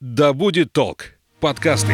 «Да будет толк» подкасты.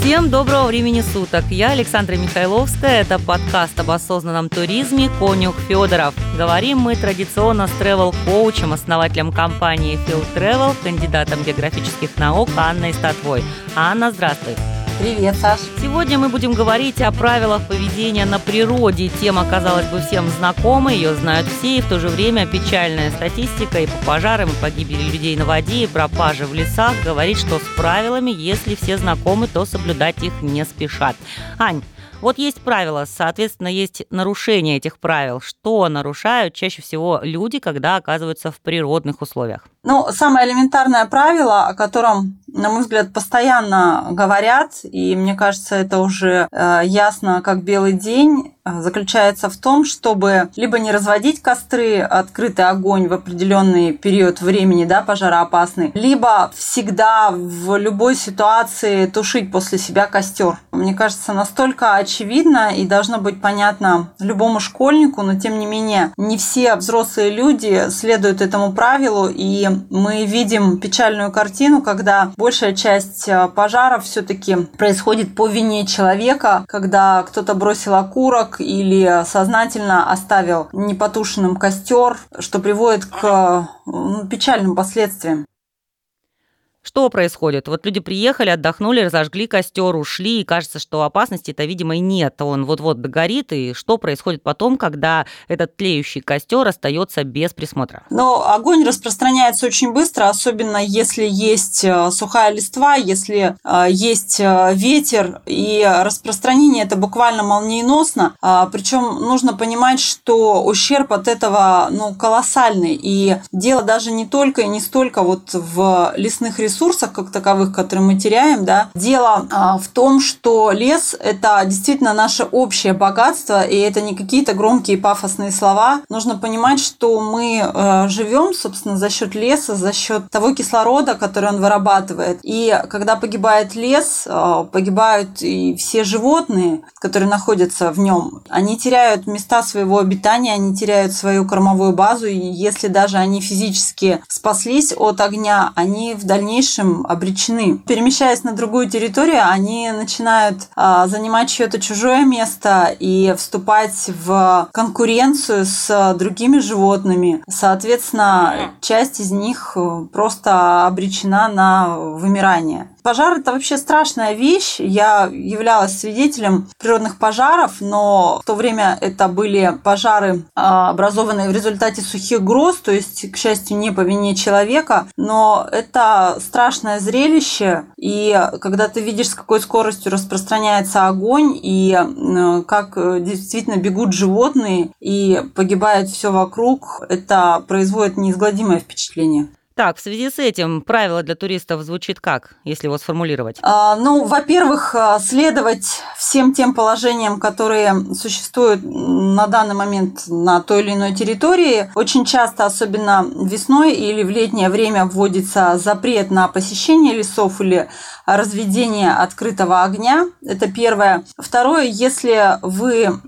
Всем доброго времени суток. Я Александра Михайловская. Это подкаст об осознанном туризме «Конюх Федоров». Говорим мы традиционно с travel-коучем, основателем компании Field Travel, кандидатом географических наук Анной Статвой. Анна, здравствуй. Привет, Саш. Сегодня мы будем говорить о правилах поведения на природе. Тема, казалось бы, всем знакома, ее знают все, и в то же время печальная статистика и по пожарам, и по гибели людей на воде, и пропажи в лесах говорит, что с правилами, если все знакомы, то соблюдать их не спешат. Ань, вот есть правила, соответственно, есть нарушение этих правил. Что нарушают чаще всего люди, когда оказываются в природных условиях? Ну, самое элементарное правило, о котором, на мой взгляд, постоянно говорят, и мне кажется, это уже э, ясно как белый день, э, заключается в том, чтобы либо не разводить костры, открытый огонь в определенный период времени, да, пожароопасный, либо всегда в любой ситуации тушить после себя костер. Мне кажется, настолько очевидно и должно быть понятно любому школьнику, но тем не менее не все взрослые люди следуют этому правилу и мы видим печальную картину, когда большая часть э, пожаров все-таки происходит по вине человека, когда кто-то бросил окурок или сознательно оставил непотушенным костер, что приводит к ну, печальным последствиям. Что происходит? Вот люди приехали, отдохнули, разожгли костер, ушли, и кажется, что опасности-то, видимо, и нет. Он вот-вот догорит, и что происходит потом, когда этот тлеющий костер остается без присмотра? Но огонь распространяется очень быстро, особенно если есть э, сухая листва, если э, есть э, ветер, и распространение это буквально молниеносно. А, Причем нужно понимать, что ущерб от этого ну, колоссальный. И дело даже не только и не столько вот в лесных ресурсах, ресурсах как таковых, которые мы теряем, да, дело а, в том, что лес – это действительно наше общее богатство, и это не какие-то громкие пафосные слова. Нужно понимать, что мы э, живем, собственно, за счет леса, за счет того кислорода, который он вырабатывает. И когда погибает лес, э, погибают и все животные, которые находятся в нем. Они теряют места своего обитания, они теряют свою кормовую базу, и если даже они физически спаслись от огня, они в дальнейшем дальнейшем обречены. Перемещаясь на другую территорию, они начинают а, занимать чье-то чужое место и вступать в конкуренцию с другими животными. Соответственно, часть из них э, просто обречена на вымирание. Пожар – это вообще страшная вещь. Я являлась свидетелем природных пожаров, но в то время это были пожары, а, образованные в результате сухих гроз, то есть, к счастью, не по вине человека. Но это страшное зрелище, и когда ты видишь, с какой скоростью распространяется огонь, и как действительно бегут животные, и погибает все вокруг, это производит неизгладимое впечатление. Так, в связи с этим правило для туристов звучит как, если его сформулировать? А, ну, во-первых, а, следовать всем тем положениям, которые существуют на данный момент на той или иной территории. Очень часто, особенно весной или в летнее время, вводится запрет на посещение лесов или разведение открытого огня. Это первое. Второе, если вы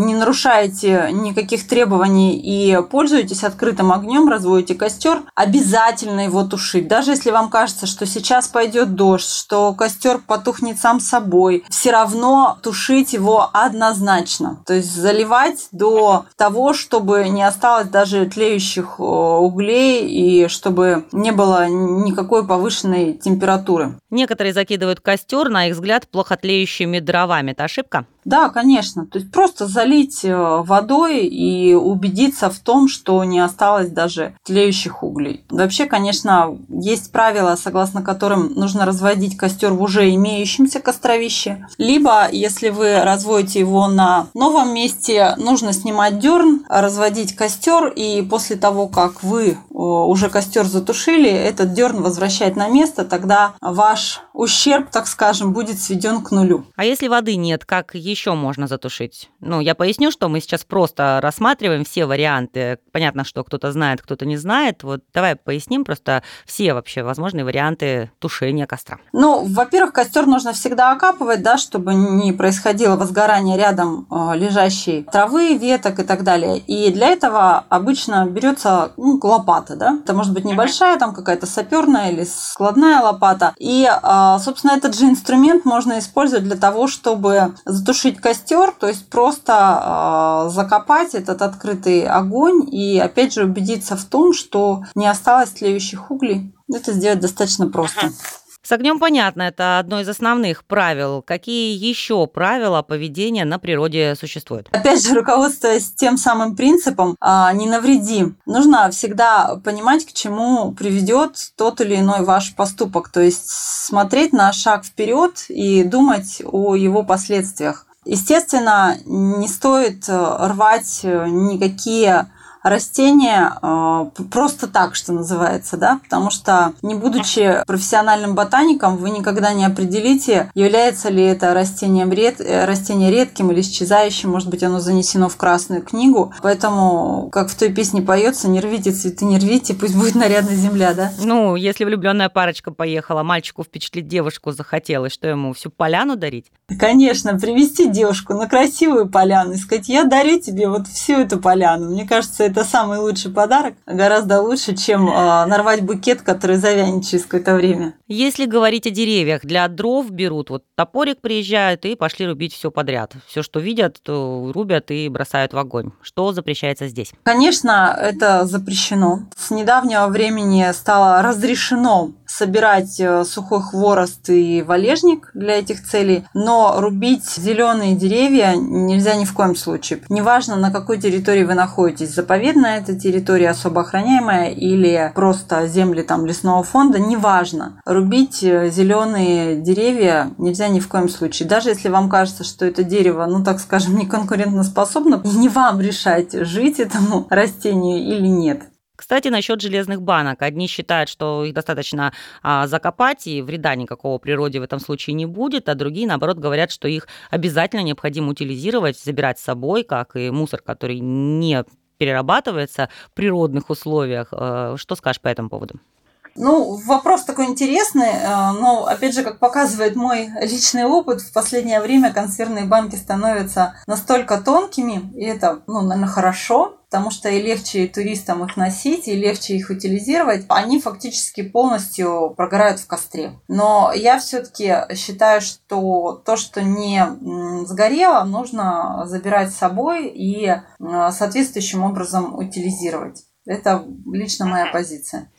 не нарушаете никаких требований и пользуетесь открытым огнем, разводите костер, обязательно его тушить. Даже если вам кажется, что сейчас пойдет дождь, что костер потухнет сам собой, все равно тушить его однозначно. То есть заливать до того, чтобы не осталось даже тлеющих углей и чтобы не было никакой повышенной температуры. Некоторые закидывают костер, на их взгляд, плохо тлеющими дровами. Это ошибка? Да, конечно. То есть просто залить э, водой и убедиться в том, что не осталось даже тлеющих углей. Вообще, конечно, есть правила, согласно которым нужно разводить костер в уже имеющемся костровище. Либо, если вы разводите его на новом месте, нужно снимать дерн, разводить костер, и после того, как вы э, уже костер затушили, этот дерн возвращать на место, тогда ваш ущерб, так скажем, будет сведен к нулю. А если воды нет, как еще можно затушить? Ну, я поясню, что мы сейчас просто рассматриваем все варианты. Понятно, что кто-то знает, кто-то не знает. Вот давай поясним просто все вообще возможные варианты тушения костра. Ну, во-первых, костер нужно всегда окапывать, да, чтобы не происходило возгорание рядом э, лежащей травы, веток и так далее. И для этого обычно берется ну, лопата, да. Это может быть небольшая, там какая-то саперная или складная лопата. И собственно, этот же инструмент можно использовать для того, чтобы затушить костер, то есть просто а, закопать этот открытый огонь и, опять же, убедиться в том, что не осталось тлеющих углей. Это сделать достаточно просто. С огнем понятно, это одно из основных правил. Какие еще правила поведения на природе существуют? Опять же, руководствуясь тем самым принципом а, «не навреди», нужно всегда понимать, к чему приведет тот или иной ваш поступок. То есть смотреть на шаг вперед и думать о его последствиях. Естественно, не стоит э, рвать э, никакие растения э, просто так, что называется, да, потому что не будучи профессиональным ботаником, вы никогда не определите, является ли это растением ред... Э, растение редким или исчезающим, может быть, оно занесено в Красную книгу, поэтому, как в той песне поется, не рвите цветы, не рвите, пусть будет нарядная земля, да? Ну, если влюбленная парочка поехала, мальчику впечатлить девушку захотелось, что ему всю поляну дарить? Конечно, привести девушку на красивую поляну и сказать, я дарю тебе вот всю эту поляну. Мне кажется, это самый лучший подарок, гораздо лучше, чем э, нарвать букет, который завянет через какое-то время. Если говорить о деревьях, для дров берут, вот топорик приезжают и пошли рубить все подряд. Все, что видят, то рубят и бросают в огонь. Что запрещается здесь? Конечно, это запрещено. С недавнего времени стало разрешено собирать э, сухой хворост и валежник для этих целей, но рубить зеленые деревья нельзя ни в коем случае. Неважно, на какой территории вы находитесь, заповедная эта территория, особо охраняемая или просто земли там лесного фонда, неважно. Рубить э, зеленые деревья нельзя ни в коем случае. Даже если вам кажется, что это дерево, ну так скажем, не конкурентоспособно, не вам решать, жить этому растению или нет. Кстати, насчет железных банок. Одни считают, что их достаточно а, закопать, и вреда никакого природе в этом случае не будет, а другие, наоборот, говорят, что их обязательно необходимо утилизировать, забирать с собой, как и мусор, который не перерабатывается в природных условиях. Э, что скажешь по этому поводу? Ну, вопрос такой интересный, э, но, опять же, как показывает мой личный опыт, в последнее время консервные банки становятся настолько тонкими, и это, ну, наверное, хорошо, потому что и легче туристам их носить, и легче их утилизировать. Они фактически полностью прогорают в костре. Но я все-таки считаю, что то, что не сгорело, нужно забирать с собой и э, соответствующим образом утилизировать. Это лично моя позиция.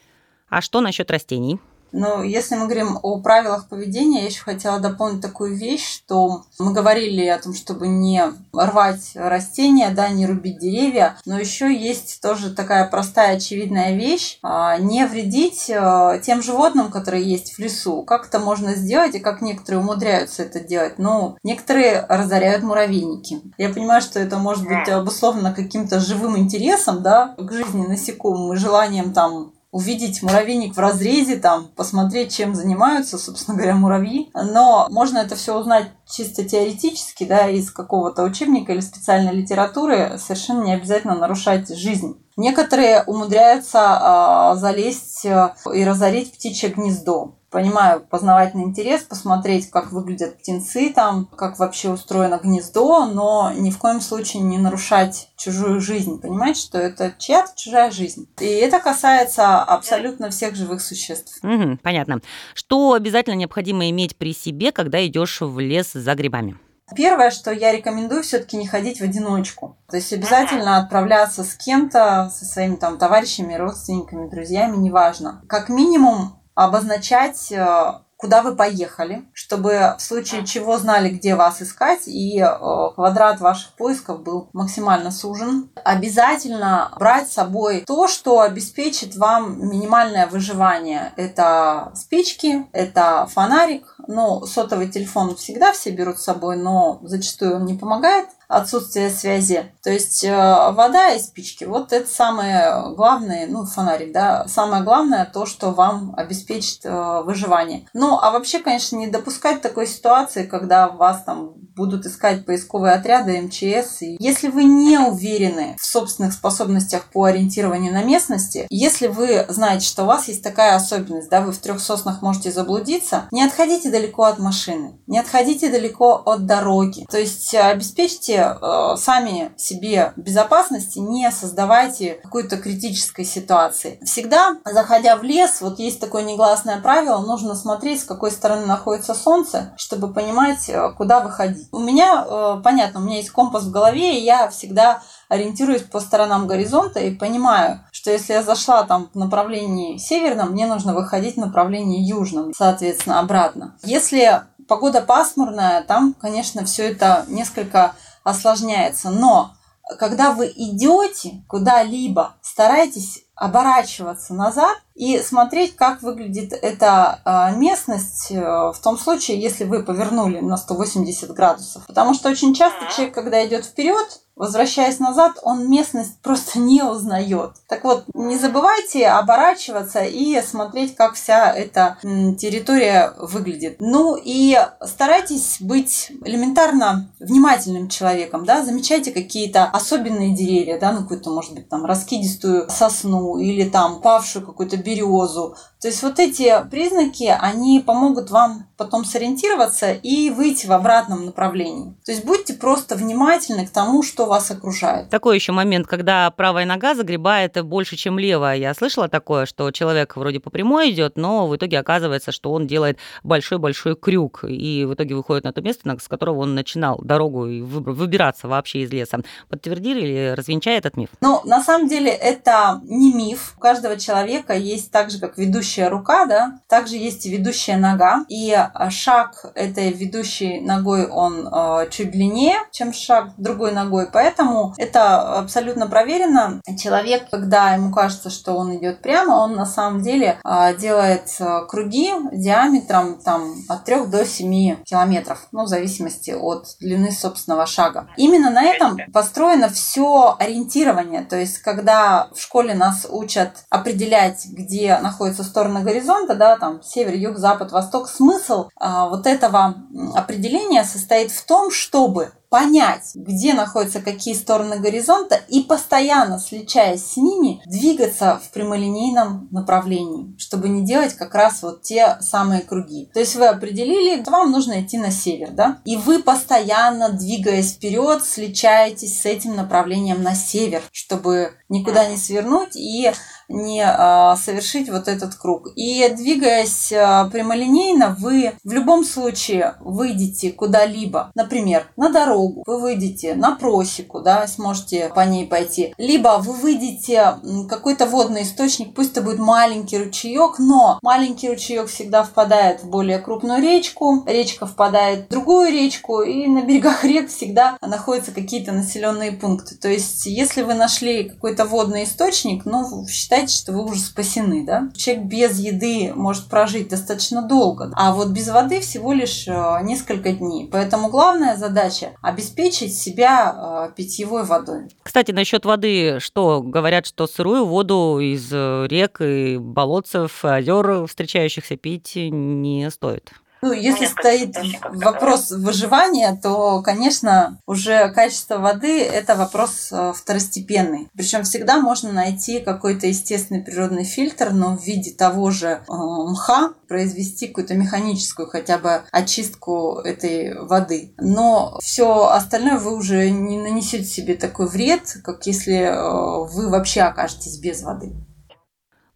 А что насчет растений? Ну, если мы говорим о правилах поведения, я еще хотела дополнить такую вещь, что мы говорили о том, чтобы не рвать растения, да, не рубить деревья, но еще есть тоже такая простая очевидная вещь, а, не вредить а, тем животным, которые есть в лесу. Как это можно сделать и как некоторые умудряются это делать? Ну, некоторые разоряют муравейники. Я понимаю, что это может быть обусловлено каким-то живым интересом, да, к жизни насекомым и желанием там увидеть муравейник в разрезе, там, посмотреть, чем занимаются, собственно говоря, муравьи. Но можно это все узнать чисто теоретически, да, из какого-то учебника или специальной литературы, совершенно не обязательно нарушать жизнь. Некоторые умудряются э, залезть и разорить птичье гнездо понимаю познавательный интерес, посмотреть, как выглядят птенцы там, как вообще устроено гнездо, но ни в коем случае не нарушать чужую жизнь, понимать, что это чья-то чужая жизнь. И это касается абсолютно всех живых существ. Угу, понятно. Что обязательно необходимо иметь при себе, когда идешь в лес за грибами? Первое, что я рекомендую, все-таки не ходить в одиночку. То есть обязательно отправляться с кем-то, со своими там товарищами, родственниками, друзьями, неважно. Как минимум обозначать э, куда вы поехали, чтобы в случае чего знали, где вас искать, и э, квадрат ваших поисков был максимально сужен. Обязательно брать с собой то, что обеспечит вам минимальное выживание. Это спички, это фонарик. Ну, сотовый телефон всегда все берут с собой, но зачастую он не помогает. отсутствие связи. То есть э, вода и спички, вот это самое главное, ну, фонарик, да, самое главное то, что вам обеспечит э, выживание. Ну, а вообще, конечно, не допускать такой ситуации, когда вас там будут искать поисковые отряды МЧС. И если вы не уверены в собственных способностях по ориентированию на местности, если вы знаете, что у вас есть такая особенность, да, вы в трех соснах можете заблудиться, не отходите далеко от машины, не отходите далеко от дороги. То есть э, обеспечьте э, сами себе безопасности, не создавайте какой-то критической ситуации. Всегда, заходя в лес, вот есть такое негласное правило, нужно смотреть, с какой стороны находится солнце, чтобы понимать, э, куда выходить. У меня, э, понятно, у меня есть компас в голове, и я всегда ориентируюсь по сторонам горизонта и понимаю, что если я зашла там в направлении северном, мне нужно выходить в направлении южном, соответственно, обратно. Если погода пасмурная, там, конечно, все это несколько осложняется. Но когда вы идете куда-либо, старайтесь оборачиваться назад и смотреть, как выглядит эта а, местность э, в том случае, если вы повернули на 180 градусов. Потому что очень часто человек, когда идет вперед, Возвращаясь назад, он местность просто не узнает. Так вот, не забывайте оборачиваться и смотреть, как вся эта территория выглядит. Ну и старайтесь быть элементарно внимательным человеком, да, замечайте какие-то особенные деревья, да, ну какую-то, может быть, там раскидистую сосну или там павшую какую-то березу. То есть вот эти признаки, они помогут вам потом сориентироваться и выйти в обратном направлении. То есть будьте просто внимательны к тому, что вас окружает. Такой еще момент, когда правая нога загребает больше, чем левая. Я слышала такое, что человек вроде по прямой идет, но в итоге оказывается, что он делает большой-большой крюк и в итоге выходит на то место, с которого он начинал дорогу и выбираться вообще из леса. Подтвердили или развенчая этот миф? Ну, на самом деле это не миф. У каждого человека есть так же, как ведущая рука, да, также есть ведущая нога. И шаг этой ведущей ногой, он э, чуть длиннее, чем шаг другой ногой. Поэтому это абсолютно проверено. Человек, когда ему кажется, что он идет прямо, он на самом деле а, делает а, круги диаметром там, от 3 до 7 километров, ну, в зависимости от длины собственного шага. Именно на этом построено все ориентирование. То есть, когда в школе нас учат определять, где находится сторона горизонта, да, там север, юг, запад, восток, смысл а, вот этого определения состоит в том, чтобы понять, где находятся какие стороны горизонта и постоянно, сличаясь с ними, двигаться в прямолинейном направлении, чтобы не делать как раз вот те самые круги. То есть вы определили, вам нужно идти на север, да? И вы постоянно, двигаясь вперед, сличаетесь с этим направлением на север, чтобы никуда не свернуть и не а, совершить вот этот круг. И двигаясь а, прямолинейно, вы в любом случае выйдете куда-либо, например, на дорогу, вы выйдете на просеку, да, сможете по ней пойти, либо вы выйдете какой-то водный источник, пусть это будет маленький ручеек, но маленький ручеек всегда впадает в более крупную речку, речка впадает в другую речку, и на берегах рек всегда находятся какие-то населенные пункты. То есть, если вы нашли какой-то водный источник, ну, считайте, считаете, что вы уже спасены, да? Человек без еды может прожить достаточно долго, а вот без воды всего лишь э, несколько дней. Поэтому главная задача – обеспечить себя э, питьевой водой. Кстати, насчет воды, что говорят, что сырую воду из э, рек и болотцев, озер встречающихся пить не стоит. Ну, если стоит вопрос выживания, то, конечно, уже качество воды – это вопрос э, второстепенный. Причем всегда можно найти какой-то естественный природный фильтр, но в виде того же э, мха произвести какую-то механическую хотя бы очистку этой воды. Но все остальное вы уже не нанесете себе такой вред, как если э, вы вообще окажетесь без воды.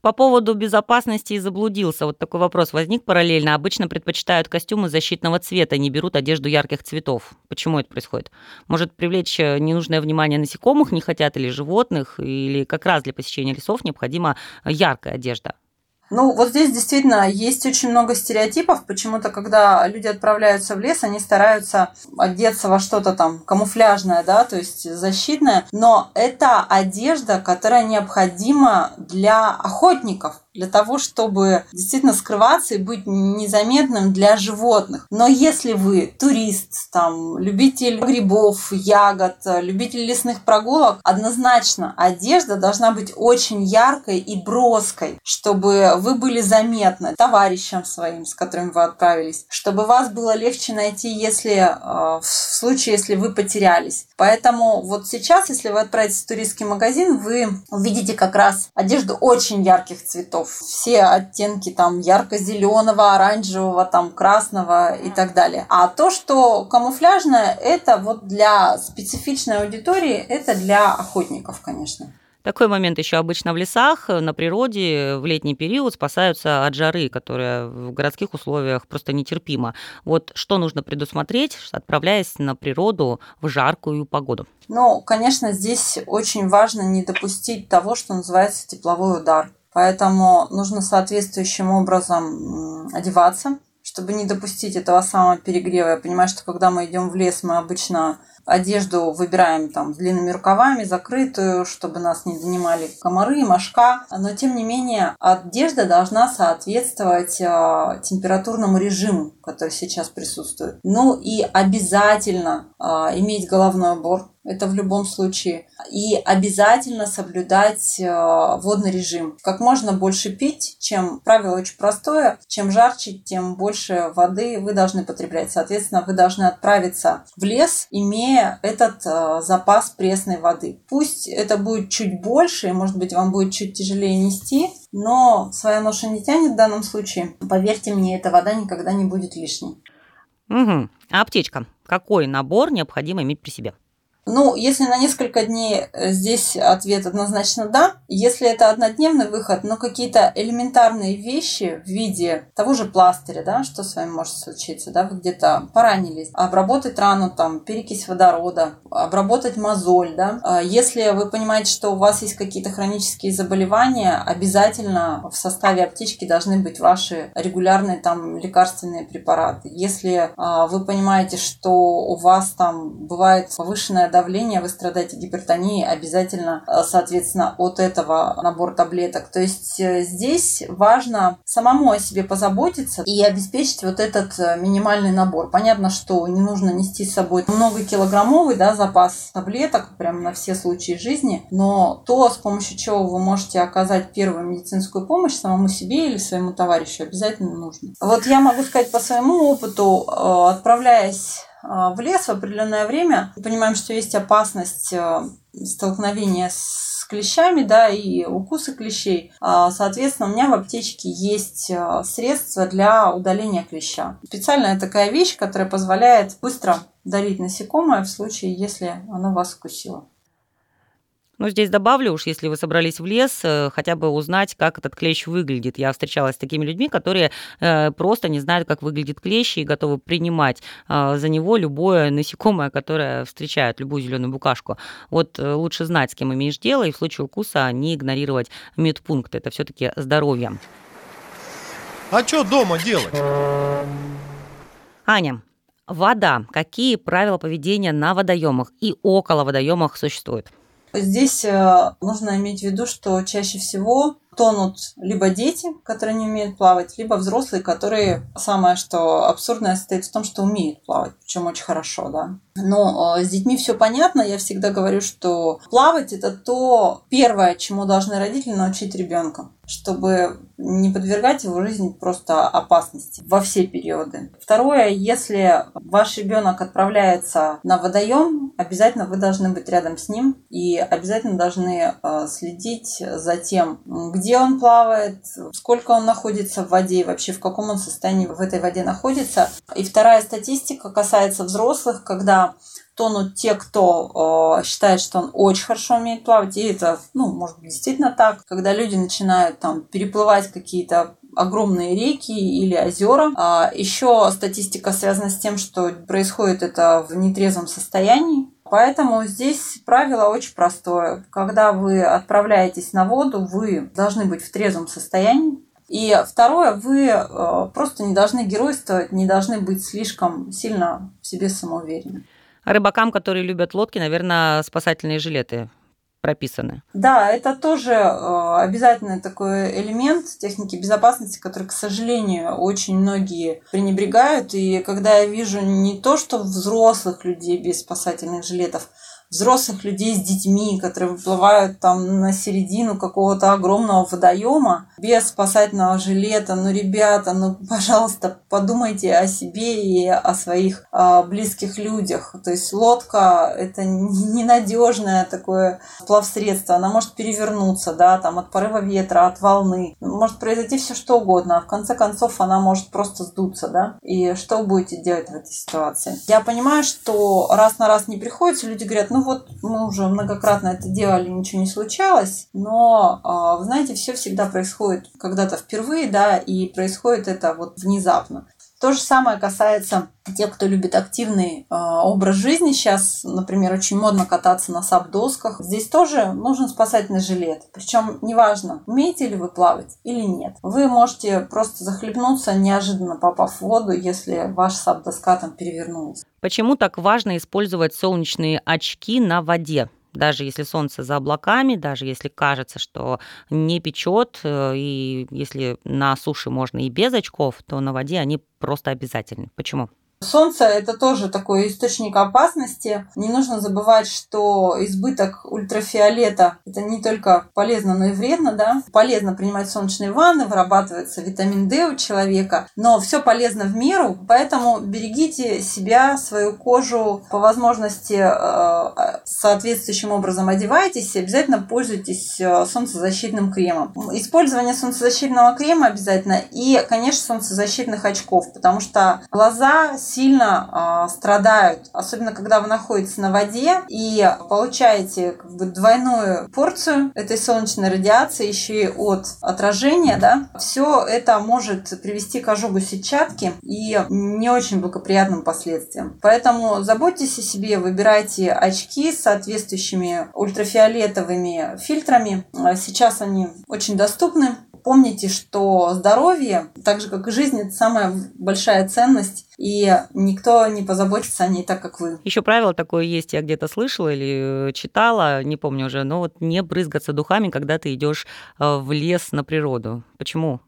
По поводу безопасности и заблудился. Вот такой вопрос возник параллельно. Обычно предпочитают костюмы защитного цвета, не берут одежду ярких цветов. Почему это происходит? Может привлечь э, ненужное внимание насекомых не хотят или животных, или как раз для посещения лесов необходима яркая одежда? Ну, вот здесь действительно есть очень много стереотипов. Почему-то, когда люди отправляются в лес, они стараются одеться во что-то там камуфляжное, да, то есть защитное. Но это одежда, которая необходима для охотников. Для того, чтобы действительно скрываться и быть незаметным для животных. Но если вы турист, там, любитель грибов, ягод, любитель лесных прогулок, однозначно одежда должна быть очень яркой и броской, чтобы вы были заметны товарищам своим, с которыми вы отправились, чтобы вас было легче найти, если э, в случае, если вы потерялись. Поэтому вот сейчас, если вы отправитесь в туристский магазин, вы увидите как раз одежду очень ярких цветов. Все оттенки там ярко-зеленого, оранжевого, там красного и так далее. А то, что камуфляжное, это вот для специфичной аудитории, это для охотников, конечно. Такой момент еще обычно в лесах, на природе в летний период спасаются от жары, которая в городских условиях просто нетерпима. Вот что нужно предусмотреть, отправляясь на природу в жаркую погоду? Ну, конечно, здесь очень важно не допустить того, что называется тепловой удар. Поэтому нужно соответствующим образом одеваться, чтобы не допустить этого самого перегрева. Я понимаю, что когда мы идем в лес, мы обычно Одежду выбираем там с длинными рукавами, закрытую, чтобы нас не занимали комары, мошка. Но тем не менее, одежда должна соответствовать э, температурному режиму, который сейчас присутствует. Ну и обязательно э, иметь головной убор, это в любом случае. И обязательно соблюдать э, водный режим. Как можно больше пить, чем правило очень простое, чем жарче, тем больше воды вы должны потреблять. Соответственно, вы должны отправиться в лес, имея этот э, запас пресной воды. Пусть это будет чуть больше, и, может быть, вам будет чуть тяжелее нести, но своя ноша не тянет в данном случае. Поверьте мне, эта вода никогда не будет лишней. Угу. А аптечка? Какой набор необходимо иметь при себе? Ну, если на несколько дней, э, здесь ответ однозначно да. Если это однодневный выход, но какие-то элементарные вещи в виде того же пластыря, да, что с вами может случиться, да, вы где-то поранились, обработать рану, там, перекись водорода, обработать мозоль, да. А если вы понимаете, что у вас есть какие-то хронические заболевания, обязательно в составе аптечки должны быть ваши регулярные там лекарственные препараты. Если а, вы понимаете, что у вас там бывает повышенная давление, вы страдаете гипертонией, обязательно, э, соответственно, от этого набор таблеток. То есть э, здесь важно самому о себе позаботиться и обеспечить вот этот э, минимальный набор. Понятно, что не нужно нести с собой много килограммовый да, запас таблеток прямо на все случаи жизни, но то, с помощью чего вы можете оказать первую медицинскую помощь самому себе или своему товарищу, обязательно нужно. Вот я могу сказать по своему опыту, отправляясь в лес в определенное время, понимаем, что есть опасность э, столкновения с клещами, да, и укусы клещей. А, соответственно, у меня в аптечке есть э, средства для удаления клеща. Специальная такая вещь, которая позволяет быстро удалить насекомое в случае, если оно вас укусило. Ну, здесь добавлю уж, если вы собрались в лес, э, хотя бы узнать, как этот клещ выглядит. Я встречалась с такими людьми, которые э, просто не знают, как выглядит клещ и готовы принимать э, за него любое насекомое, которое встречают, любую зеленую букашку. Вот лучше знать, с кем имеешь дело, и в случае укуса не игнорировать медпункт. Это все-таки здоровье. А что дома делать? Аня, вода. Какие правила поведения на водоемах и около водоемах существуют? Здесь э, нужно иметь в виду, что чаще всего тонут либо дети, которые не умеют плавать, либо взрослые, которые самое что абсурдное состоит в том, что умеют плавать, причем очень хорошо, да. Но э, с детьми все понятно. Я всегда говорю, что плавать это то первое, чему должны родители научить ребенка чтобы не подвергать его жизни просто опасности во все периоды. Второе, если ваш ребенок отправляется на водоем, обязательно вы должны быть рядом с ним и обязательно должны э, следить за тем, где он плавает, сколько он находится в воде и вообще в каком он состоянии в этой воде находится. И вторая статистика касается взрослых, когда тонут те, кто э, считает, что он очень хорошо умеет плавать, и это, ну, может быть, действительно так, когда люди начинают там переплывать какие-то огромные реки или озера. А еще статистика связана с тем, что происходит это в нетрезвом состоянии. Поэтому здесь правило очень простое. Когда вы отправляетесь на воду, вы должны быть в трезвом состоянии. И второе, вы э, просто не должны геройствовать, не должны быть слишком сильно в себе самоуверенны. Рыбакам, которые любят лодки, наверное, спасательные жилеты прописаны. Да, это тоже э, обязательный такой элемент техники безопасности, который, к сожалению, очень многие пренебрегают. И когда я вижу не то, что взрослых людей без спасательных жилетов, взрослых людей с детьми, которые выплывают там на середину какого-то огромного водоема без спасательного жилета. Ну, ребята, ну, пожалуйста, подумайте о себе и о своих э, близких людях. То есть лодка – это ненадежное такое плавсредство. Она может перевернуться, да, там от порыва ветра, от волны. Может произойти все что угодно. А в конце концов она может просто сдуться, да. И что вы будете делать в этой ситуации? Я понимаю, что раз на раз не приходится, люди говорят, ну, вот мы уже многократно это делали, ничего не случалось, но, а, вы знаете, все всегда происходит когда-то впервые, да, и происходит это вот внезапно. То же самое касается тех, кто любит активный э, образ жизни. Сейчас, например, очень модно кататься на саб-досках. Здесь тоже нужен спасательный жилет. Причем неважно, умеете ли вы плавать или нет. Вы можете просто захлебнуться, неожиданно попав в воду, если ваша саб-доска там перевернулась. Почему так важно использовать солнечные очки на воде? Даже если солнце за облаками, даже если кажется, что не печет, э, и если на суше можно и без очков, то на воде они просто обязательны. Почему? Солнце – это тоже такой источник опасности. Не нужно забывать, что избыток ультрафиолета – это не только полезно, но и вредно. Да? Полезно принимать солнечные ванны, вырабатывается витамин D у человека, но все полезно в меру, поэтому берегите себя, свою кожу, по возможности э, соответствующим образом одевайтесь и обязательно пользуйтесь э, солнцезащитным кремом. Использование солнцезащитного крема обязательно и, конечно, солнцезащитных очков, потому что глаза сильно э, страдают, особенно когда вы находитесь на воде и получаете как бы двойную порцию этой солнечной радиации еще и от отражения, да, все это может привести к ожогу сетчатки и не очень благоприятным последствиям. Поэтому заботьтесь о себе, выбирайте очки с соответствующими ультрафиолетовыми фильтрами. Сейчас они очень доступны. Помните, что здоровье, так же как и жизнь, это самая большая ценность, и никто не позаботится о ней так, как вы. Еще правило такое есть, я где-то слышала или читала, не помню уже, но вот не брызгаться духами, когда ты идешь э, в лес на природу. Почему?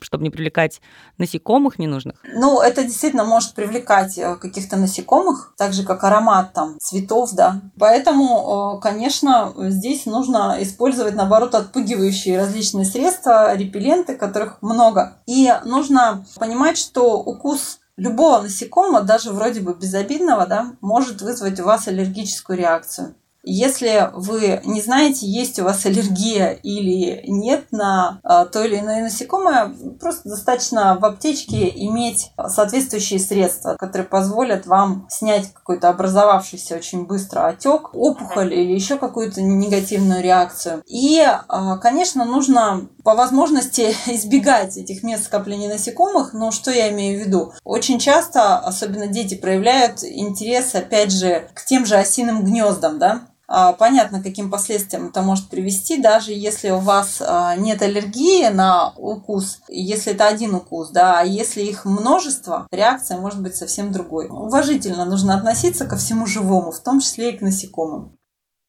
Чтобы не привлекать насекомых ненужных? Ну, это действительно может привлекать э, каких-то насекомых, так же, как аромат там цветов, да. Поэтому, э, конечно, здесь нужно использовать, наоборот, отпугивающие различные средства, репелленты, которых много. И нужно понимать, что укус любого насекомого, даже вроде бы безобидного, да, может вызвать у вас аллергическую реакцию. Если вы не знаете, есть у вас аллергия или нет на а, то или иное насекомое, просто достаточно в аптечке иметь соответствующие средства, которые позволят вам снять какой-то образовавшийся очень быстро отек, опухоль или еще какую-то негативную реакцию. И, а, конечно, нужно по возможности избегать этих мест скопления насекомых. Но что я имею в виду? Очень часто, особенно дети, проявляют интерес, опять же, к тем же осиным гнездам, да, понятно, каким последствиям это может привести, даже если у вас а, нет аллергии на укус, если это один укус, да, а если их множество, реакция может быть совсем другой. Уважительно нужно относиться ко всему живому, в том числе и к насекомым.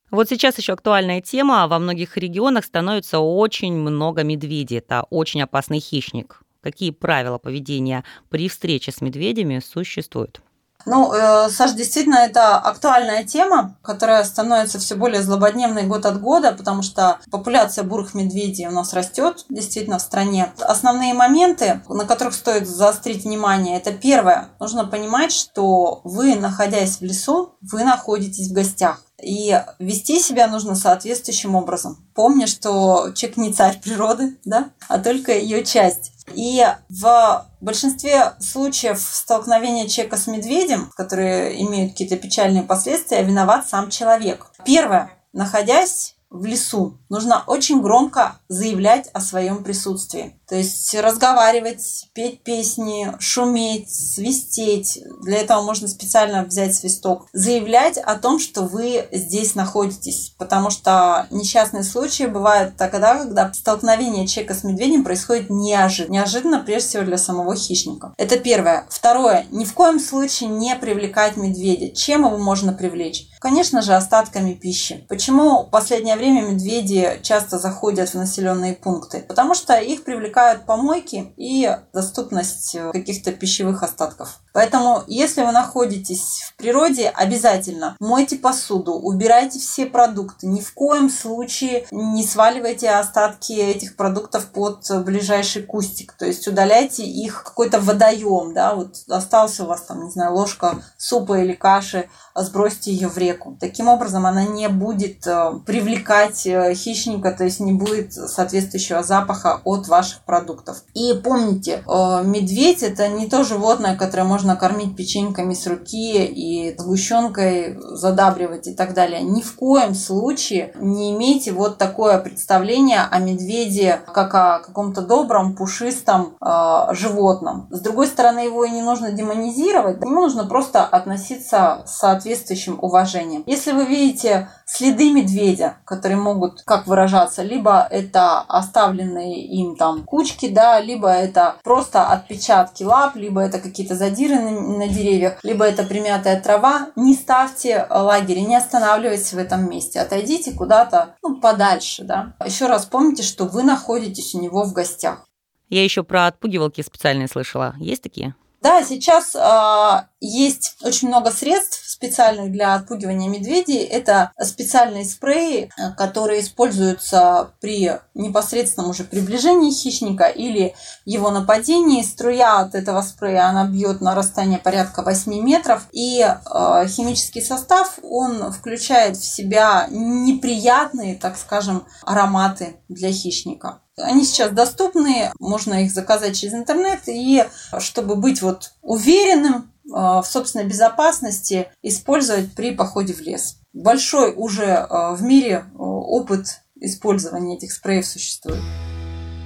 Вот сейчас еще актуальная тема. Во многих регионах становится очень много медведей. Это очень опасный хищник. Какие правила поведения при встрече с медведями существуют? Ну, э, Саш, действительно, это актуальная тема, которая становится все более злободневной год от года, потому что популяция бурых медведей у нас растет действительно в стране. Основные моменты, на которых стоит заострить внимание, это первое. Нужно понимать, что вы, находясь в лесу, вы находитесь в гостях. И вести себя нужно соответствующим образом. Помни, что человек не царь природы, да, а только ее часть. И в большинстве случаев столкновения человека с медведем, которые имеют какие-то печальные последствия, виноват сам человек. Первое. Находясь в лесу, нужно очень громко заявлять о своем присутствии. То есть разговаривать, петь песни, шуметь, свистеть. Для этого можно специально взять свисток. Заявлять о том, что вы здесь находитесь. Потому что несчастные случаи бывают тогда, когда столкновение человека с медведем происходит неожиданно. Неожиданно, прежде всего, для самого хищника. Это первое. Второе. Ни в коем случае не привлекать медведя. Чем его можно привлечь? Конечно же, остатками пищи. Почему в последнее время медведи часто заходят в населенные пункты? Потому что их привлекают помойки и доступность каких-то пищевых остатков. Поэтому, если вы находитесь в природе, обязательно мойте посуду, убирайте все продукты. Ни в коем случае не сваливайте остатки этих продуктов под ближайший кустик. То есть удаляйте их какой-то водоем. Да? Вот остался у вас там, не знаю, ложка супа или каши, сбросьте ее в реку. Таким образом, она не будет э, привлекать э, хищника, то есть не будет соответствующего запаха от ваших продуктов. И помните, э, медведь это не то животное, которое можно кормить печеньками с руки и сгущенкой задабривать и так далее. Ни в коем случае не имейте вот такое представление о медведе как о каком-то добром, пушистом э, животном. С другой стороны, его и не нужно демонизировать, ему нужно просто относиться с соответствующим уважением. Если вы видите следы медведя, которые могут, как выражаться, либо это оставленные им там кучки, да, либо это просто отпечатки лап, либо это какие-то задиры на, на деревьях, либо это примятая трава, не ставьте лагерь, не останавливайтесь в этом месте, отойдите куда-то ну, подальше, да. Еще раз помните, что вы находитесь у него в гостях. Я еще про отпугивалки специальные слышала. Есть такие? Да, сейчас э, есть очень много средств специальных для отпугивания медведей. Это специальные спреи, э, которые используются при непосредственном уже приближении хищника или его нападении. Струя от этого спрея, она бьет на расстояние порядка 8 метров. И э, химический состав, он включает в себя неприятные, так скажем, ароматы для хищника. Они сейчас доступны, можно их заказать через интернет. И чтобы быть вот уверенным э, в собственной безопасности, использовать при походе в лес. Большой уже э, в мире э, опыт использования этих спреев существует.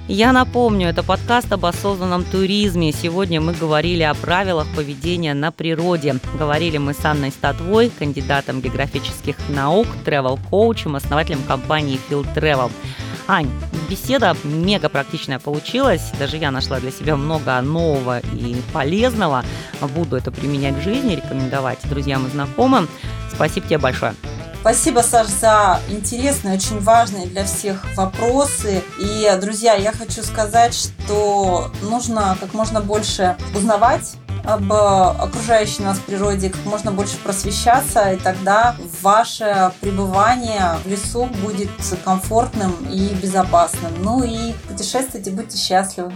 Я напомню, это подкаст об осознанном туризме. Сегодня мы говорили о правилах поведения на природе. Говорили мы с Анной Статвой, кандидатом географических наук, travel-коучем, основателем компании Field Travel. Ань, беседа мега практичная получилась. Даже я нашла для себя много нового и полезного. Буду это применять в жизни, рекомендовать друзьям и знакомым. Спасибо тебе большое. Спасибо, Саш, за интересные, очень важные для всех вопросы. И, друзья, я хочу сказать, что нужно как можно больше узнавать об окружающей нас природе, как можно больше просвещаться, и тогда ваше пребывание в лесу будет комфортным и безопасным. Ну и путешествуйте, будьте счастливы.